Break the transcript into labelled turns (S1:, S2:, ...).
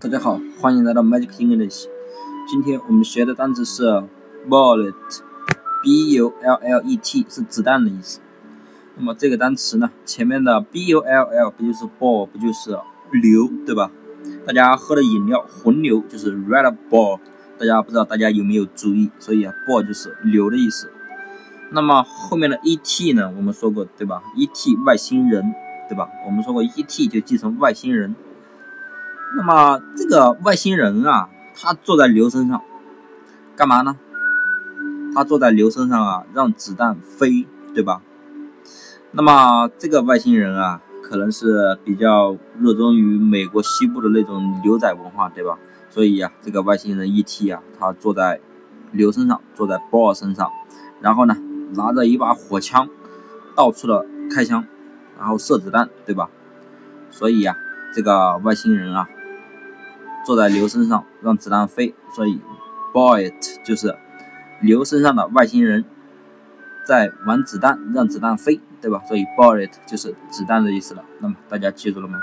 S1: 大家好，欢迎来到 Magic English。今天我们学的单词是 bullet，b u l l e t 是子弹的意思。那么这个单词呢，前面的 b u l l 不就是 ball，不就是流，对吧？大家喝的饮料红牛就是 red ball，大家不知道大家有没有注意？所以啊，ball 就是流的意思。那么后面的 e t 呢，我们说过对吧？e t 外星人，对吧？我们说过 e t 就记成外星人。那么这个外星人啊，他坐在牛身上，干嘛呢？他坐在牛身上啊，让子弹飞，对吧？那么这个外星人啊，可能是比较热衷于美国西部的那种牛仔文化，对吧？所以呀，这个外星人 E.T. 啊，他坐在牛身上，坐在波尔身上，然后呢，拿着一把火枪，到处的开枪，然后射子弹，对吧？所以呀，这个外星人啊。坐在牛身上让子弹飞，所以 bullet 就是牛身上的外星人在玩子弹，让子弹飞，对吧？所以 bullet 就是子弹的意思了。那么大家记住了吗？